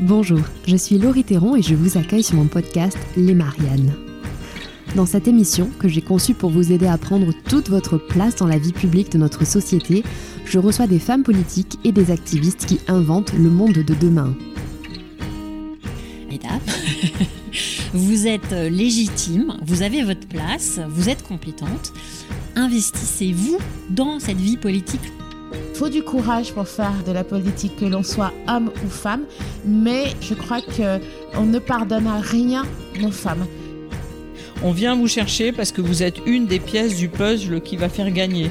Bonjour, je suis Laurie Théron et je vous accueille sur mon podcast Les Mariannes. Dans cette émission, que j'ai conçue pour vous aider à prendre toute votre place dans la vie publique de notre société, je reçois des femmes politiques et des activistes qui inventent le monde de demain. Mesdames, vous êtes légitime, vous avez votre place, vous êtes compétente. Investissez-vous dans cette vie politique faut du courage pour faire de la politique, que l'on soit homme ou femme, mais je crois qu'on ne pardonne à rien nos femmes. On vient vous chercher parce que vous êtes une des pièces du puzzle qui va faire gagner.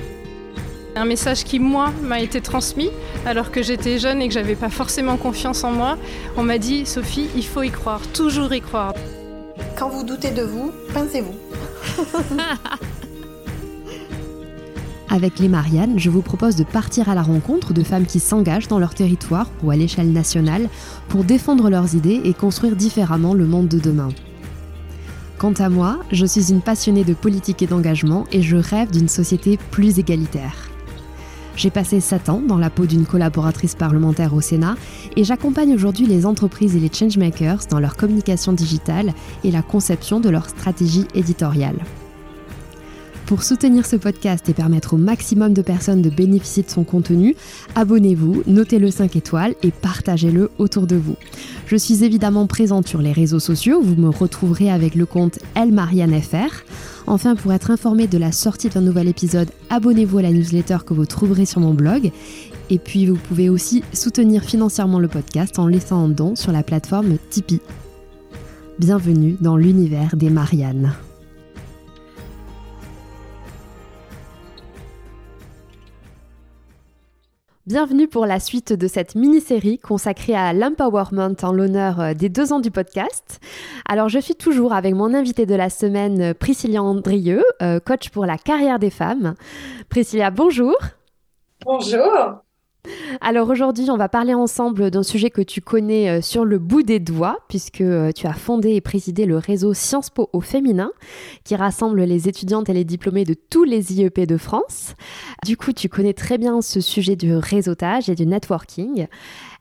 Un message qui, moi, m'a été transmis alors que j'étais jeune et que j'avais pas forcément confiance en moi. On m'a dit, Sophie, il faut y croire, toujours y croire. Quand vous doutez de vous, pincez-vous. Avec les Mariannes, je vous propose de partir à la rencontre de femmes qui s'engagent dans leur territoire ou à l'échelle nationale pour défendre leurs idées et construire différemment le monde de demain. Quant à moi, je suis une passionnée de politique et d'engagement et je rêve d'une société plus égalitaire. J'ai passé 7 ans dans la peau d'une collaboratrice parlementaire au Sénat et j'accompagne aujourd'hui les entreprises et les changemakers dans leur communication digitale et la conception de leur stratégie éditoriale. Pour soutenir ce podcast et permettre au maximum de personnes de bénéficier de son contenu, abonnez-vous, notez-le 5 étoiles et partagez-le autour de vous. Je suis évidemment présente sur les réseaux sociaux, vous me retrouverez avec le compte ElMarianneFR. Enfin, pour être informé de la sortie d'un nouvel épisode, abonnez-vous à la newsletter que vous trouverez sur mon blog. Et puis, vous pouvez aussi soutenir financièrement le podcast en laissant un don sur la plateforme Tipeee. Bienvenue dans l'univers des Mariannes. Bienvenue pour la suite de cette mini-série consacrée à l'empowerment en l'honneur euh, des deux ans du podcast. Alors je suis toujours avec mon invité de la semaine, Priscilla Andrieux, euh, coach pour la carrière des femmes. Priscilla, bonjour. Bonjour. Alors aujourd'hui, on va parler ensemble d'un sujet que tu connais euh, sur le bout des doigts, puisque euh, tu as fondé et présidé le réseau Sciences Po au féminin, qui rassemble les étudiantes et les diplômés de tous les IEP de France. Du coup, tu connais très bien ce sujet du réseautage et du networking.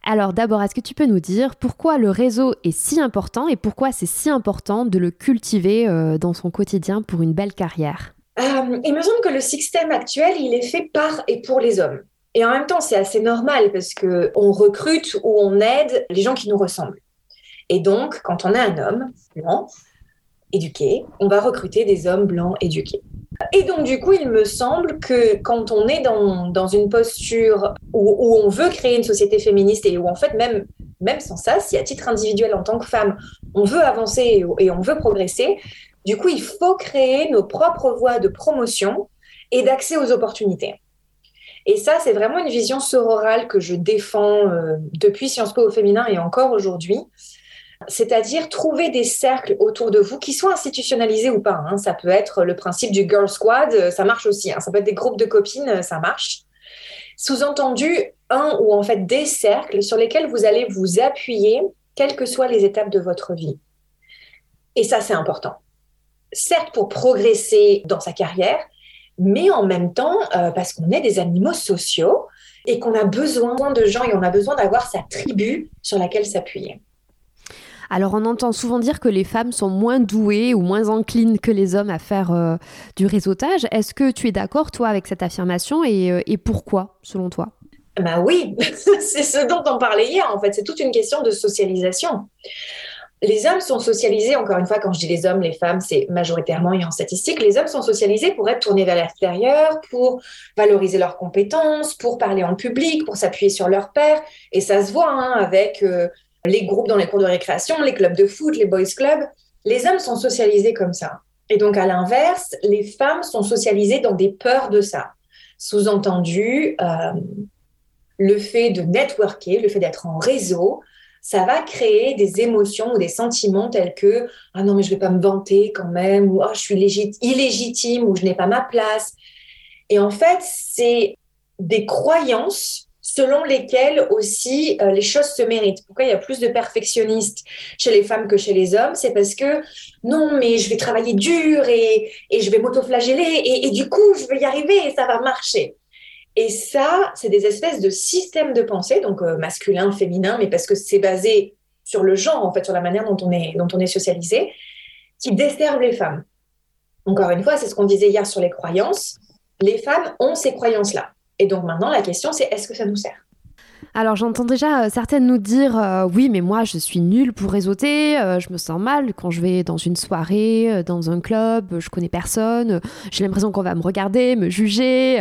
Alors d'abord, est-ce que tu peux nous dire pourquoi le réseau est si important et pourquoi c'est si important de le cultiver euh, dans son quotidien pour une belle carrière? Il me semble que le système actuel, il est fait par et pour les hommes. Et en même temps, c'est assez normal parce que on recrute ou on aide les gens qui nous ressemblent. Et donc, quand on est un homme blanc, éduqué, on va recruter des hommes blancs éduqués. Et donc, du coup, il me semble que quand on est dans, dans une posture où, on veut créer une société féministe et où, en fait, même, même sans ça, si à titre individuel, en tant que femme, on veut avancer et on veut progresser, du coup, il faut créer nos propres voies de promotion et d'accès aux opportunités. Et ça, c'est vraiment une vision sororale que je défends euh, depuis Sciences Po au féminin et encore aujourd'hui. C'est-à-dire trouver des cercles autour de vous qui soient institutionnalisés ou pas. Hein. Ça peut être le principe du Girl Squad, euh, ça marche aussi. Hein. Ça peut être des groupes de copines, euh, ça marche. Sous-entendu, un ou en fait des cercles sur lesquels vous allez vous appuyer, quelles que soient les étapes de votre vie. Et ça, c'est important. Certes, pour progresser dans sa carrière, mais en même temps, euh, parce qu'on est des animaux sociaux et qu'on a besoin de gens et on a besoin d'avoir sa tribu sur laquelle s'appuyer. Alors on entend souvent dire que les femmes sont moins douées ou moins enclines que les hommes à faire euh, du réseautage. Est-ce que tu es d'accord, toi, avec cette affirmation et, euh, et pourquoi, selon toi? Bah oui, c'est ce dont on parlait hier en fait, c'est toute une question de socialisation les hommes sont socialisés, encore une fois, quand je dis les hommes, les femmes, c'est majoritairement et en statistique, les hommes sont socialisés pour être tournés vers l'extérieur, pour valoriser leurs compétences, pour parler en public, pour s'appuyer sur leurs pairs. Et ça se voit hein, avec euh, les groupes dans les cours de récréation, les clubs de foot, les boys clubs. Les hommes sont socialisés comme ça. Et donc, à l'inverse, les femmes sont socialisées dans des peurs de ça. Sous-entendu, euh, le fait de networker, le fait d'être en réseau, ça va créer des émotions ou des sentiments tels que ah non mais je vais pas me vanter quand même ou ah je suis illégitime ou je n'ai pas ma place. Et en fait, c'est des croyances selon lesquelles aussi euh, les choses se méritent. Pourquoi il y a plus de perfectionnistes chez les femmes que chez les hommes? C'est parce que non, mais je vais travailler dur et, et je vais m'autoflageller et, et du coup, je vais y arriver et ça va marcher. Et ça, c'est des espèces de systèmes de pensée, donc euh, masculin, féminin, mais parce que c'est basé sur le genre, en fait, sur la manière dont on est, dont on est socialisé, qui desservent les femmes. Encore une fois, c'est ce qu'on disait hier sur les croyances. Les femmes ont ces croyances-là. Et donc maintenant, la question, c'est est-ce que ça nous sert? Alors j'entends déjà euh, certaines nous dire euh, oui mais moi je suis nulle pour réseauter, euh, je me sens mal quand je vais dans une soirée, dans un club, je connais personne, j'ai l'impression qu'on va me regarder, me juger.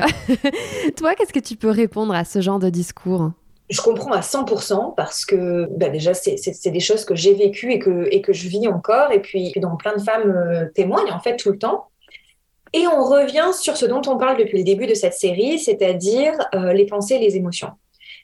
Toi qu'est-ce que tu peux répondre à ce genre de discours? Je comprends à 100% parce que bah, déjà, c'est des choses que j'ai vécues et que, et que je vis encore, et puis dont plein de femmes témoignent en fait tout le temps. Et on revient sur ce dont on parle depuis le début de cette série, c'est-à-dire les pensées et les émotions.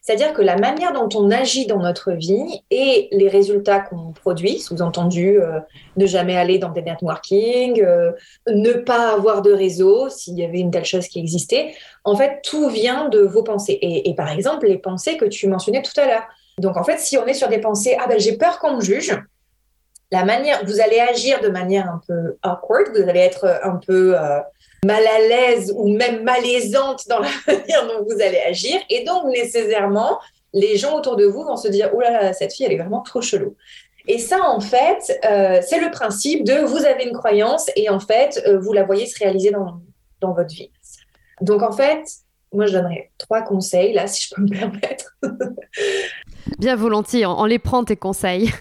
C'est-à-dire que la manière dont on agit dans notre vie et les résultats qu'on produit, sous-entendu euh, ne jamais aller dans des networking, euh, ne pas avoir de réseau s'il y avait une telle chose qui existait, en fait, tout vient de vos pensées. Et, par exemple, les pensées que tu mentionnais tout à l'heure. Donc en fait, si on est sur des pensées, ah ben j'ai peur qu'on me juge, la manière, vous allez agir de manière un peu awkward, vous allez être un peu euh, mal à l'aise ou même malaisante dans la manière dont vous allez agir. Et donc, nécessairement, les gens autour de vous vont se dire, oh là là, cette fille, elle est vraiment trop chelou. Et ça, en fait, euh, c'est le principe de vous avez une croyance et en fait, euh, vous la voyez se réaliser dans, dans votre vie. Donc, en fait, moi, je donnerais trois conseils, là, si je peux me permettre. Bien volontiers, on les prend, tes conseils.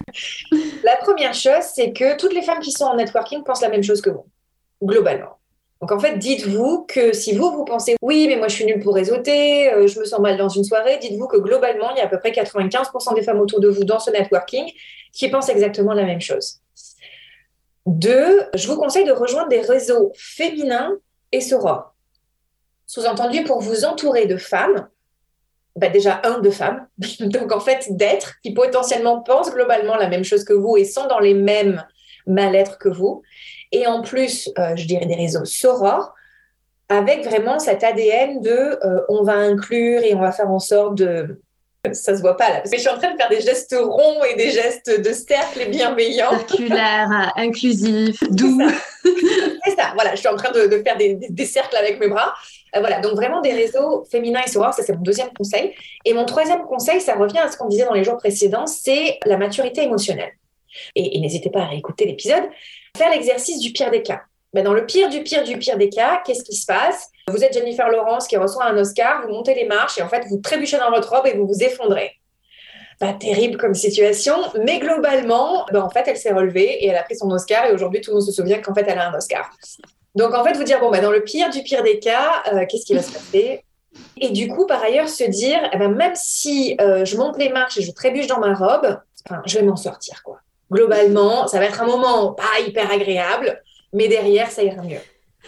La première chose, c'est que toutes les femmes qui sont en networking pensent la même chose que vous, globalement. Donc en fait, dites-vous que si vous, vous pensez oui, mais moi je suis nulle pour réseauter, euh, je me sens mal dans une soirée, dites-vous que globalement, il y a à peu près 95% des femmes autour de vous dans ce networking qui pensent exactement la même chose. Deux, je vous conseille de rejoindre des réseaux féminins et sorores. Sous-entendu, pour vous entourer de femmes, bah déjà un de femmes, donc en fait d'êtres qui potentiellement pensent globalement la même chose que vous et sont dans les mêmes mal-être que vous, et en plus, euh, je dirais des réseaux sorores, avec vraiment cet ADN de euh, on va inclure et on va faire en sorte de. Ça se voit pas là, parce que je suis en train de faire des gestes ronds et des gestes de cercle bienveillants. Circulaire, inclusif, doux. Voilà, je suis en train de, faire des, cercles avec mes bras. Euh, voilà, donc vraiment des réseaux féminins et sorores, ça c'est mon deuxième conseil. Et mon troisième conseil, ça revient à ce qu'on disait dans les jours précédents, c'est la maturité émotionnelle. Et, et n'hésitez pas à réécouter l'épisode. Faire l'exercice du pire des cas. Ben, dans le pire du pire du pire des cas, qu'est-ce qui se passe? Vous êtes Jennifer Lawrence qui reçoit un Oscar, vous montez les marches et en fait vous trébuchez dans votre robe et vous vous effondrez. Pas terrible comme situation, mais globalement, ben, en fait, elle s'est relevée et elle a pris son Oscar et aujourd'hui tout le monde se souvient qu'en fait elle a un Oscar. Donc en fait, vous dire bon ben, dans le pire du pire des cas, euh, qu'est-ce qui va se passer? Et du coup, par ailleurs, se dire eh ben, même si euh, je monte les marches et je trébuche dans ma robe, je vais m'en sortir quoi globalement, ça va être un moment pas hyper agréable, mais derrière, ça ira mieux.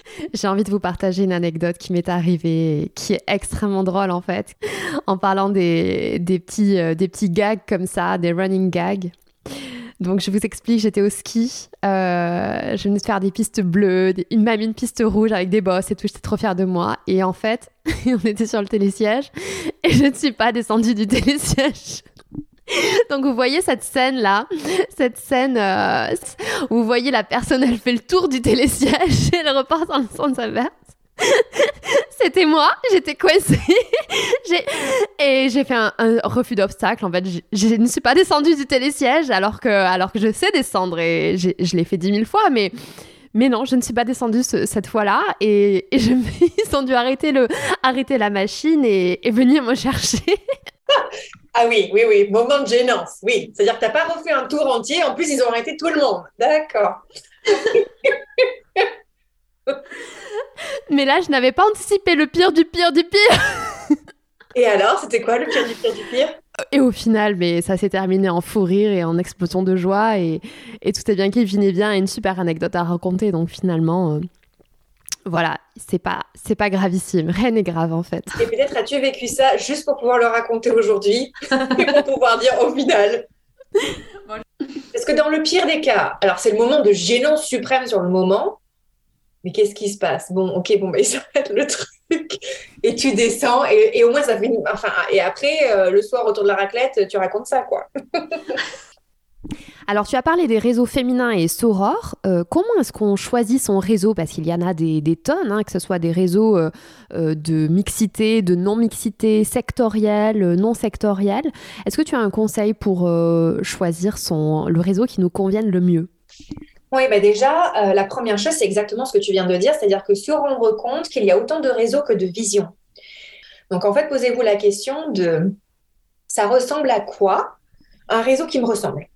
J'ai envie de vous partager une anecdote qui m'est arrivée, qui est extrêmement drôle en fait, en parlant des, des petits, euh, des petits gags comme ça, des running gags. Donc je vous explique, j'étais au ski, euh, je venais de faire des pistes bleues, une, même une piste rouge avec des bosses et tout, j'étais trop fière de moi. Et en fait, on était sur le télésiège et je ne suis pas descendue du télésiège. Donc vous voyez cette scène là, cette scène euh, où vous voyez la personne, elle fait le tour du télésiège et elle repart dans le sens inverse. C'était moi, j'étais coincée. et j'ai fait un, refus d'obstacle. En fait, je ne suis pas descendue du télésiège alors que, alors que je sais descendre et je l'ai fait dix mille fois, mais. Mais non, je ne suis pas descendue cette fois-là et, je ils ont dû arrêter, le, arrêter la machine et, et venir me chercher. Ah oui, oui, oui, moment de gênance, oui. C'est-à-dire que tu n'as pas refait un tour entier, en plus ils ont arrêté tout le monde. D'accord. Mais là, je n'avais pas anticipé le pire du pire du pire. Et alors, c'était quoi le pire du pire du pire? Et au final, mais ça s'est terminé en fou rire et en explosion de joie et, et tout est bien qui finit bien et une super anecdote à raconter. Donc finalement, euh, voilà, c'est pas c'est pas gravissime, rien n'est grave en fait. Et peut-être as-tu vécu ça juste pour pouvoir le raconter aujourd'hui et pour pouvoir dire au final. Parce que dans le pire des cas, alors c'est le moment de gênance suprême sur le moment, mais qu'est-ce qui se passe? Bon, ok, bon, bah, il s'arrête le truc et tu descends et, au moins ça fait, enfin, et après euh, le soir autour de la raclette, tu racontes ça quoi. Alors, tu as parlé des réseaux féminins et sorores. Euh, comment est-ce qu'on choisit son réseau? Parce qu'il y en a des, tonnes, hein, que ce soit des réseaux euh, euh, de mixité, de non-mixité, sectorielle, non sectorielle. Est-ce que tu as un conseil pour choisir son, le réseau qui nous convienne le mieux? Oui, bah déjà, la première chose, c'est exactement ce que tu viens de dire, c'est-à-dire que se rendre compte qu'il y a autant de réseaux que de visions. Donc, en fait, posez-vous la question de ça ressemble à quoi? Un réseau qui me ressemble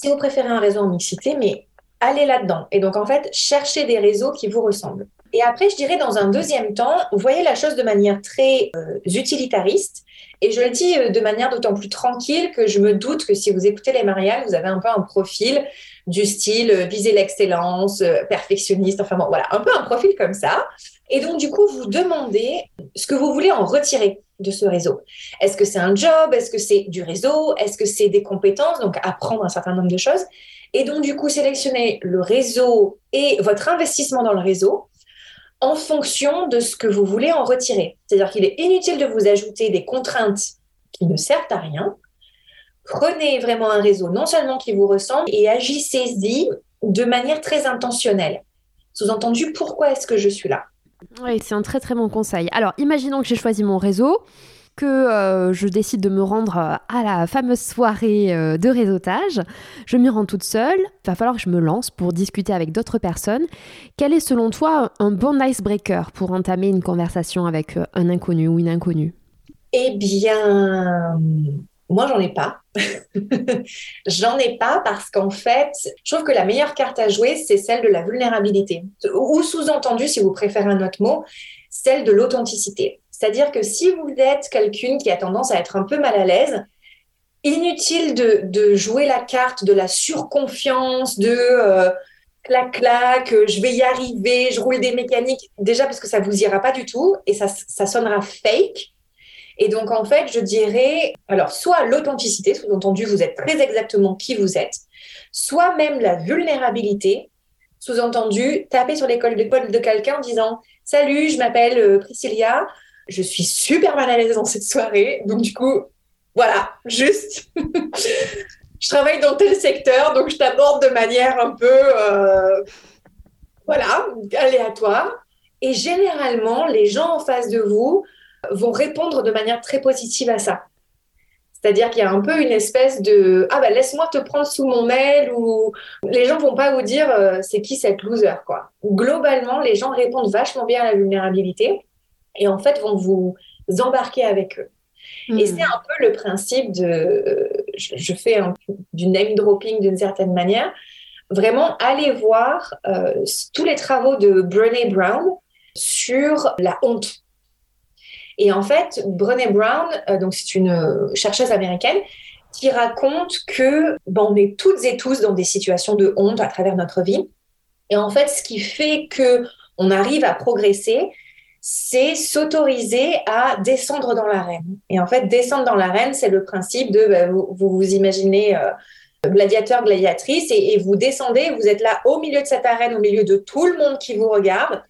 si vous préférez un réseau en mixité, mais allez là-dedans. Et donc, en fait, cherchez des réseaux qui vous ressemblent. Et après, je dirais, dans un deuxième temps, voyez la chose de manière très euh, utilitariste. Et je le dis euh, de manière d'autant plus tranquille que je me doute que si vous écoutez les mariales, vous avez un peu un profil du style euh, viser l'excellence, perfectionniste, enfin bon, voilà, un peu un profil comme ça. Et donc, du coup, vous demandez ce que vous voulez en retirer de ce réseau. Est-ce que c'est un job? Est-ce que c'est du réseau? Est-ce que c'est des compétences? Donc apprendre un certain nombre de choses. Et donc du coup, sélectionner le réseau et votre investissement dans le réseau en fonction de ce que vous voulez en retirer. C'est-à-dire qu'il est inutile de vous ajouter des contraintes qui ne servent à rien. Prenez vraiment un réseau non seulement qui vous ressemble et agissez-y de manière très intentionnelle. Sous-entendu, pourquoi est-ce que je suis là? Oui, c'est un très très bon conseil. Alors, imaginons que j'ai choisi mon réseau, que euh, je décide de me rendre euh, à la fameuse soirée euh, de réseautage. Je m'y rends toute seule. Il va falloir que je me lance pour discuter avec d'autres personnes. Quel est selon toi un bon icebreaker pour entamer une conversation avec un inconnu ou une inconnue? Eh bien, moi, j'en ai pas. j'en ai pas parce qu'en fait, je trouve que la meilleure carte à jouer, c'est celle de la vulnérabilité. Ou sous-entendu, si vous préférez un autre mot, celle de l'authenticité. C'est-à-dire que si vous êtes quelqu'un qui a tendance à être un peu mal à l'aise, inutile de, jouer la carte de la surconfiance, de euh, clac clac, je vais y arriver, je roule des mécaniques. Déjà parce que ça vous ira pas du tout et ça sonnera fake. Et donc, en fait, je dirais, alors, soit l'authenticité, sous-entendu, vous êtes très exactement qui vous êtes, soit même la vulnérabilité, sous-entendu, taper sur l'école de quelqu'un en disant Salut, je m'appelle euh, Priscilla, je suis super mal à l'aise dans cette soirée, donc du coup, voilà, juste. je travaille dans tel secteur, donc je t'aborde de manière un peu, euh, voilà, aléatoire. Et généralement, les gens en face de vous vont répondre de manière très positive à ça. C'est-à-dire qu'il y a un peu une espèce de ah bah laisse-moi te prendre sous mon aile ou les gens vont pas vous dire euh, c'est qui cette loser quoi. Globalement, les gens répondent vachement bien à la vulnérabilité et en fait vont vous embarquer avec eux. Et hmm. c'est un peu le principe de je, fais du name dropping d'une certaine manière. Vraiment, allez voir euh, tous les travaux de Brené Brown sur la honte et en fait, Brené Brown, euh, donc c'est une euh, chercheuse américaine, qui raconte que ben, on est toutes et tous dans des situations de honte à travers notre vie. Et en fait, ce qui fait que on arrive à progresser, c'est s'autoriser à descendre dans l'arène. Et en fait, descendre dans l'arène, c'est le principe de ben, vous, vous, imaginez euh, gladiateur, gladiatrice, et, et, vous descendez, vous êtes là au milieu de cette arène, au milieu de tout le monde qui vous regarde.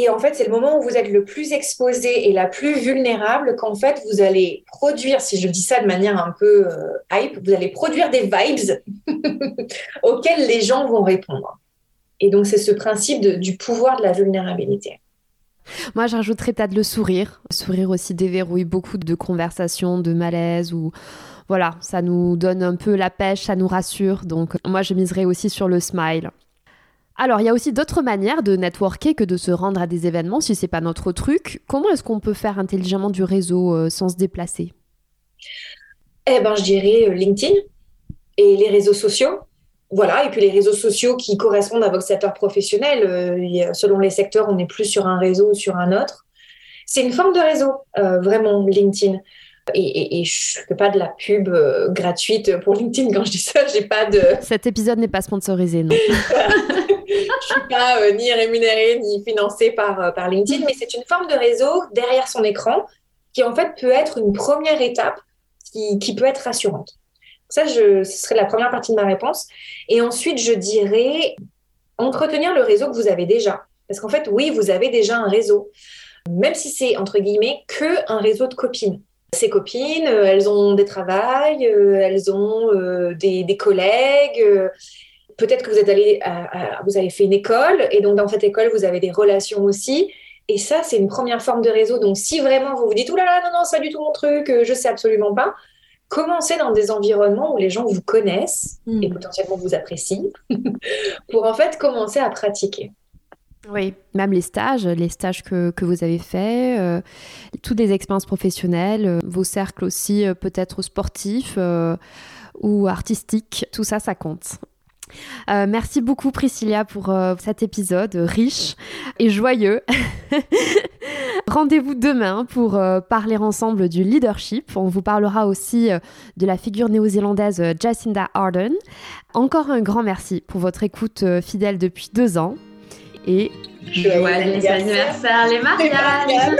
Et en fait, c'est le moment où vous êtes le plus exposé et la plus vulnérable qu'en fait, vous allez produire, si je dis ça de manière un peu euh, hype, vous allez produire des vibes auxquelles les gens vont répondre. Et donc, c'est ce principe du pouvoir de la vulnérabilité. Moi, j'ajouterais peut-être le sourire. Le sourire aussi déverrouille beaucoup de conversations, de malaise ou voilà, ça nous donne un peu la pêche, ça nous rassure. Donc, moi, je miserais aussi sur le smile. Alors, il y a aussi d'autres manières de networker que de se rendre à des événements si c'est pas notre truc. Comment est-ce qu'on peut faire intelligemment du réseau euh, sans se déplacer? Eh ben, je dirais euh, LinkedIn et les réseaux sociaux. Voilà, et puis les réseaux sociaux qui correspondent à votre secteur professionnel. Euh, selon les secteurs, on est plus sur un réseau ou sur un autre. C'est une forme de réseau, vraiment, LinkedIn. Et, et, je fais pas de la pub gratuite pour LinkedIn quand je dis ça. J'ai pas de. Cet épisode n'est pas sponsorisé, non. je suis pas euh, ni rémunérée ni financée par, euh, par LinkedIn, mais c'est une forme de réseau derrière son écran qui en fait peut être une première étape qui, peut être rassurante. Ça, ce serait la première partie de ma réponse. Et ensuite, je dirais entretenir le réseau que vous avez déjà. Parce qu'en fait, oui, vous avez déjà un réseau, même si c'est entre guillemets que un réseau de copines. ses copines, euh, elles ont des travails, elles ont des collègues. Peut-être que vous êtes allé, à- à- vous avez fait une école et donc dans cette école vous avez des relations aussi. Et ça, c'est une première forme de réseau. Donc si vraiment vous vous dites, oulala, là là, non, non, c'est pas du tout mon truc, euh, je sais absolument pas, commencez dans des environnements où les gens vous connaissent et potentiellement vous apprécient pour en fait commencer à pratiquer. Oui, même les stages, les stages que, que vous avez faits, euh, toutes les expériences professionnelles, euh, vos cercles aussi euh, peut-être sportifs ou artistiques, tout ça, ça compte. Euh, merci beaucoup Priscilla pour euh, cet épisode riche et joyeux. Rendez-vous demain pour euh, parler ensemble du leadership. On vous parlera aussi euh, de la figure néo-zélandaise Jacinda Ardern. Encore un grand merci pour votre écoute euh, fidèle depuis deux ans. Et Joyeux anniversaire, les Marianne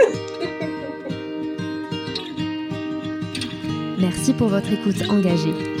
merci pour votre écoute engagée.